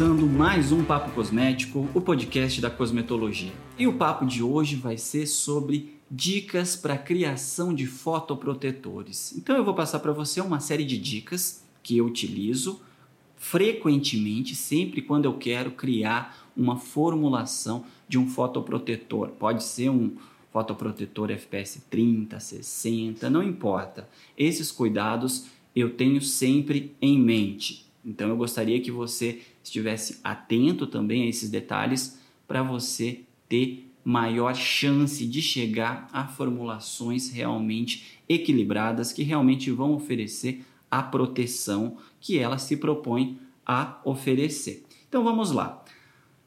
começando mais um Papo Cosmético, o podcast da cosmetologia. E o papo de hoje vai ser sobre dicas para criação de fotoprotetores. Então eu vou passar para você uma série de dicas que eu utilizo frequentemente, sempre quando eu quero criar uma formulação de um fotoprotetor. Pode ser um fotoprotetor FPS 30, 60, não importa. Esses cuidados eu tenho sempre em mente. Então eu gostaria que você estivesse atento também a esses detalhes para você ter maior chance de chegar a formulações realmente equilibradas que realmente vão oferecer a proteção que ela se propõe a oferecer. Então vamos lá.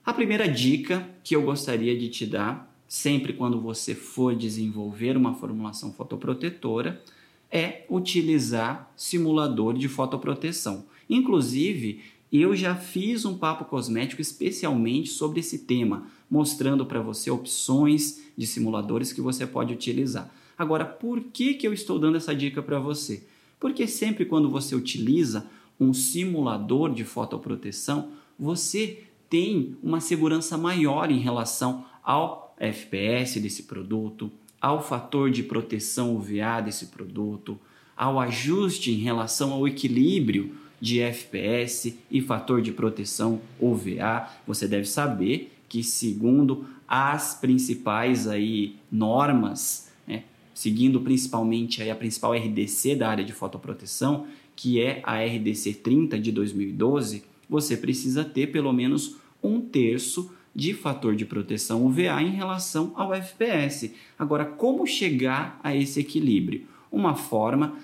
A primeira dica que eu gostaria de te dar, sempre quando você for desenvolver uma formulação fotoprotetora, é utilizar simulador de fotoproteção. Inclusive, eu já fiz um papo cosmético especialmente sobre esse tema, mostrando para você opções de simuladores que você pode utilizar. Agora, por que, que eu estou dando essa dica para você? Porque sempre quando você utiliza um simulador de fotoproteção, você tem uma segurança maior em relação ao FPS desse produto, ao fator de proteção UVA desse produto, ao ajuste em relação ao equilíbrio de FPS e fator de proteção UVA. Você deve saber que segundo as principais aí normas, né, seguindo principalmente aí a principal RDC da área de fotoproteção, que é a RDC 30 de 2012, você precisa ter pelo menos um terço de fator de proteção UVA em relação ao FPS. Agora, como chegar a esse equilíbrio? Uma forma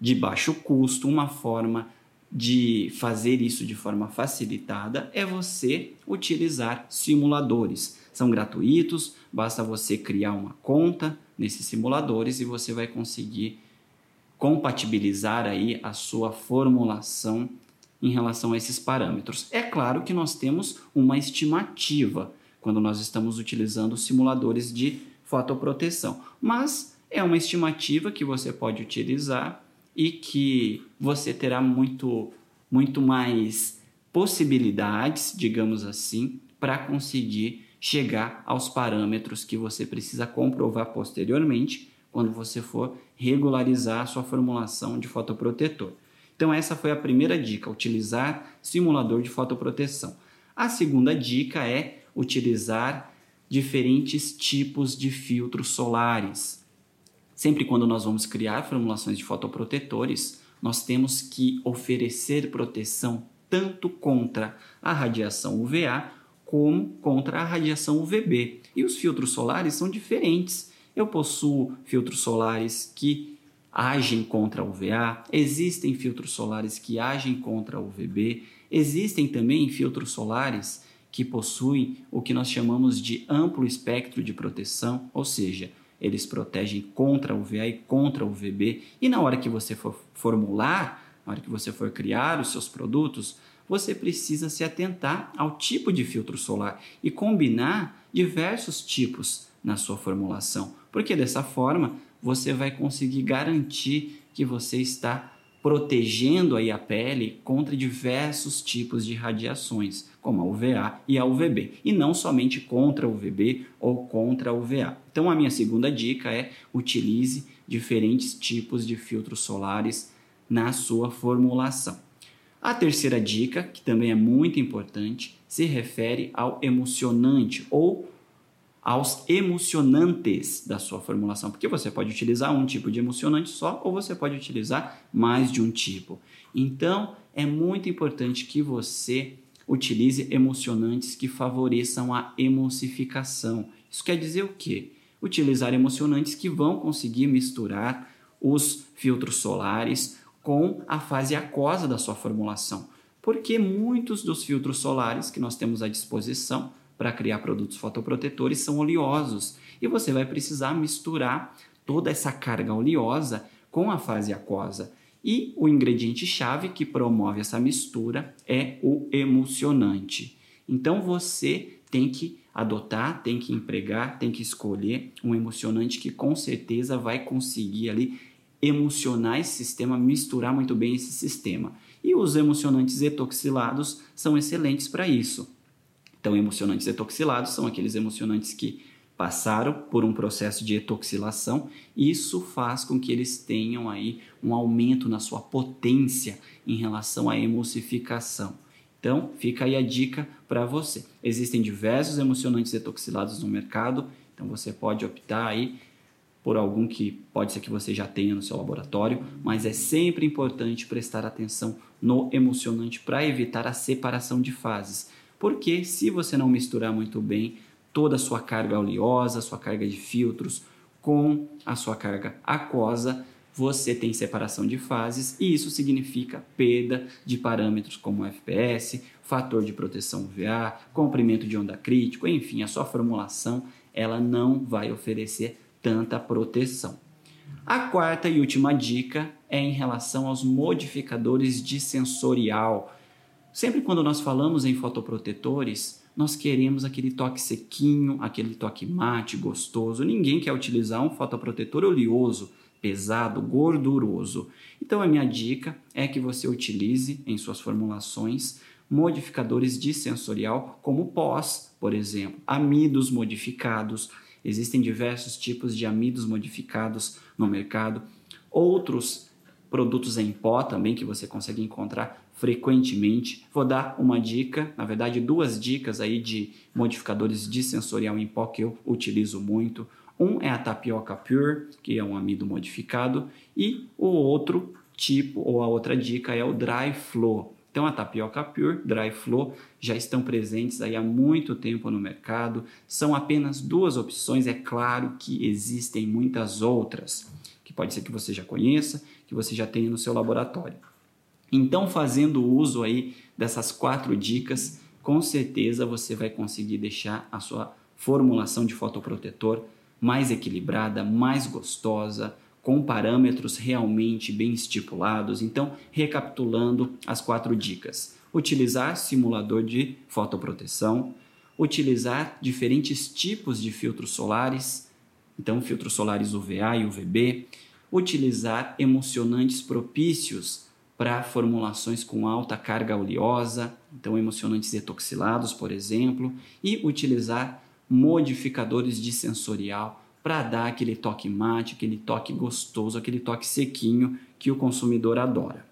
de baixo custo, uma forma de fazer isso de forma facilitada é você utilizar simuladores. São gratuitos, basta você criar uma conta nesses simuladores e você vai conseguir compatibilizar aí a sua formulação em relação a esses parâmetros. É claro que nós temos uma estimativa quando nós estamos utilizando simuladores de fotoproteção, mas é uma estimativa que você pode utilizar e que você terá muito, muito mais possibilidades, digamos assim, para conseguir chegar aos parâmetros que você precisa comprovar posteriormente quando você for regularizar a sua formulação de fotoprotetor. Então, essa foi a primeira dica: utilizar simulador de fotoproteção. A segunda dica é utilizar diferentes tipos de filtros solares. Sempre quando nós vamos criar formulações de fotoprotetores, nós temos que oferecer proteção tanto contra a radiação UVA como contra a radiação UVB. E os filtros solares são diferentes. Eu possuo filtros solares que agem contra o UVA, existem filtros solares que agem contra o UVB, existem também filtros solares que possuem o que nós chamamos de amplo espectro de proteção, ou seja, eles protegem contra o UVA e contra o UVB. E na hora que você for formular, na hora que você for criar os seus produtos, você precisa se atentar ao tipo de filtro solar e combinar diversos tipos na sua formulação, porque dessa forma você vai conseguir garantir que você está protegendo aí a pele contra diversos tipos de radiações, como a UVA e a UVB, e não somente contra a UVB ou contra a UVA. Então a minha segunda dica é utilize diferentes tipos de filtros solares na sua formulação. A terceira dica, que também é muito importante, se refere ao emocionante ou aos emocionantes da sua formulação, porque você pode utilizar um tipo de emocionante só ou você pode utilizar mais de um tipo. Então, é muito importante que você utilize emocionantes que favoreçam a emulsificação. Isso quer dizer o quê? Utilizar emocionantes que vão conseguir misturar os filtros solares com a fase aquosa da sua formulação. Porque muitos dos filtros solares que nós temos à disposição para criar produtos fotoprotetores são oleosos e você vai precisar misturar toda essa carga oleosa com a fase aquosa. E o ingrediente-chave que promove essa mistura é o emulsionante. Então você tem que adotar, tem que empregar, tem que escolher um emulsionante que com certeza vai conseguir ali emulsionar esse sistema, misturar muito bem esse sistema. E os emulsionantes etoxilados são excelentes para isso. Então, emulsionantes etoxilados são aqueles emulsionantes que passaram por um processo de etoxilação. Isso faz com que eles tenham aí um aumento na sua potência em relação à emulsificação. Então, fica aí a dica para você. Existem diversos emulsionantes etoxilados no mercado, então você pode optar aí por algum que pode ser que você já tenha no seu laboratório, mas é sempre importante prestar atenção no emulsionante para evitar a separação de fases. Porque se você não misturar muito bem toda a sua carga oleosa, sua carga de filtros com a sua carga aquosa, você tem separação de fases e isso significa perda de parâmetros como FPS, fator de proteção UVA, comprimento de onda crítico, enfim, a sua formulação ela não vai oferecer tanta proteção. A quarta e última dica é em relação aos modificadores de sensorial. Sempre quando nós falamos em fotoprotetores, nós queremos aquele toque sequinho, aquele toque mate, gostoso. Ninguém quer utilizar um fotoprotetor oleoso, pesado, gorduroso. Então a minha dica é que você utilize em suas formulações modificadores de sensorial como pós, por exemplo, amidos modificados. Existem diversos tipos de amidos modificados no mercado. Outros produtos em pó também que você consegue encontrar frequentemente. Vou dar uma dica, na verdade, duas dicas aí de modificadores de sensorial em pó que eu utilizo muito. Um é a tapioca pure, que é um amido modificado, e o outro tipo ou a outra dica é o dry flow. Então a tapioca pure, dry flow já estão presentes aí há muito tempo no mercado. São apenas duas opções, é claro que existem muitas outras, que pode ser que você já conheça, que você já tenha no seu laboratório. Então, fazendo uso aí dessas quatro dicas, com certeza você vai conseguir deixar a sua formulação de fotoprotetor mais equilibrada, mais gostosa, com parâmetros realmente bem estipulados. Então, recapitulando as quatro dicas: utilizar simulador de fotoproteção, utilizar diferentes tipos de filtros solares, então filtros solares UVA e UVB, utilizar emulsionantes propícios para formulações com alta carga oleosa, então emocionantes detoxilados, por exemplo, e utilizar modificadores de sensorial para dar aquele toque mate, aquele toque gostoso, aquele toque sequinho que o consumidor adora.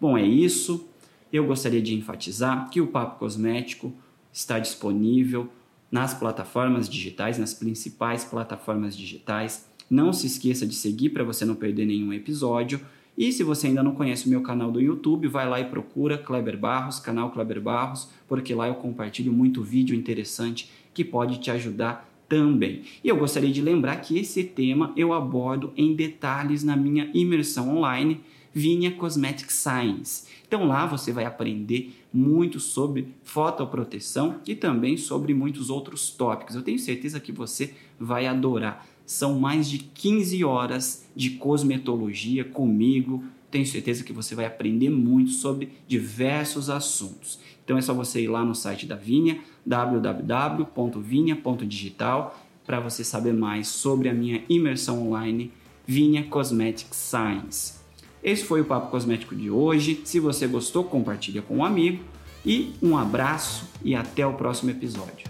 Bom, é isso. Eu gostaria de enfatizar que o Papo Cosmético está disponível nas plataformas digitais, nas principais plataformas digitais. Não se esqueça de seguir para você não perder nenhum episódio e se você ainda não conhece o meu canal do YouTube, vai lá e procura Kleber Barros, canal Kleber Barros, porque lá eu compartilho muito vídeo interessante que pode te ajudar também. E eu gostaria de lembrar que esse tema eu abordo em detalhes na minha imersão online Vinha Cosmetic Science. Então lá você vai aprender muito sobre fotoproteção e também sobre muitos outros tópicos. Eu tenho certeza que você vai adorar são mais de 15 horas de cosmetologia comigo. Tenho certeza que você vai aprender muito sobre diversos assuntos. Então é só você ir lá no site da Vinha, www.vinha.digital, para você saber mais sobre a minha imersão online Vinha Cosmetic Science. Esse foi o Papo Cosmético de hoje. Se você gostou, compartilha com um amigo. E um abraço e até o próximo episódio.